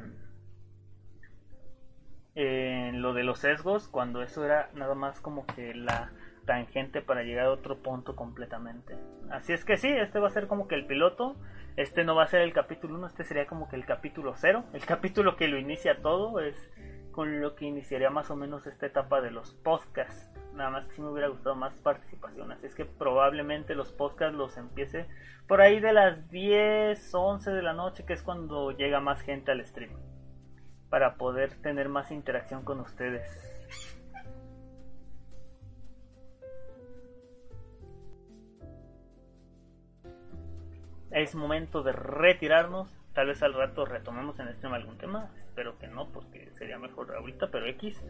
en lo de los sesgos cuando eso era nada más como que la tangente para llegar a otro punto completamente. Así es que sí, este va a ser como que el piloto. Este no va a ser el capítulo 1, este sería como que el capítulo 0. El capítulo que lo inicia todo es con lo que iniciaría más o menos esta etapa de los podcasts. Nada más que si me hubiera gustado más participación. Así es que probablemente los podcasts los empiece por ahí de las 10, 11 de la noche, que es cuando llega más gente al stream. Para poder tener más interacción con ustedes. Es momento de retirarnos. Tal vez al rato retomemos en este algún tema. Espero que no, porque sería mejor ahorita, pero X.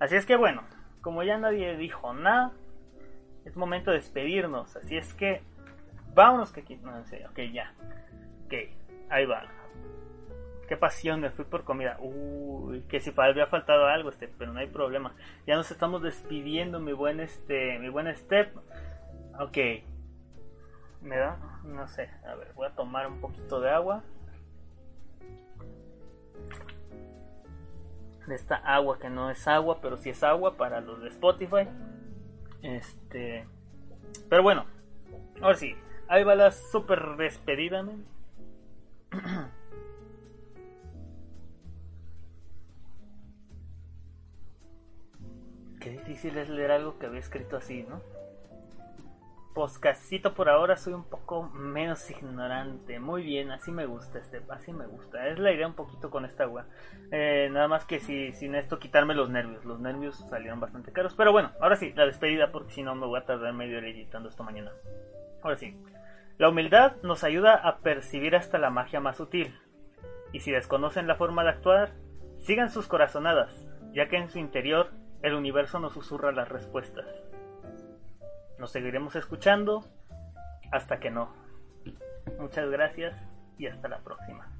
Así es que bueno, como ya nadie dijo nada, es momento de despedirnos. Así es que vámonos que aquí. No sé, ok, ya. Ok, ahí va. Qué pasión, me fui por comida. Uy, que si había faltado algo, este, pero no hay problema. Ya nos estamos despidiendo, mi buen este, mi buen Step. Ok, me da, no sé, a ver, voy a tomar un poquito de agua. De esta agua que no es agua, pero sí es agua para los de Spotify. Este, pero bueno, ahora sí, ahí va la super despedida. Qué difícil es leer algo que había escrito así, ¿no? Podcastito por ahora soy un poco menos ignorante. Muy bien, así me gusta este, así me gusta. Es la idea un poquito con esta agua. Eh, nada más que si, sin esto quitarme los nervios. Los nervios salieron bastante caros. Pero bueno, ahora sí, la despedida porque si no me voy a tardar medio editando esto mañana. Ahora sí. La humildad nos ayuda a percibir hasta la magia más sutil. Y si desconocen la forma de actuar, sigan sus corazonadas, ya que en su interior el universo nos susurra las respuestas. Nos seguiremos escuchando hasta que no. Muchas gracias y hasta la próxima.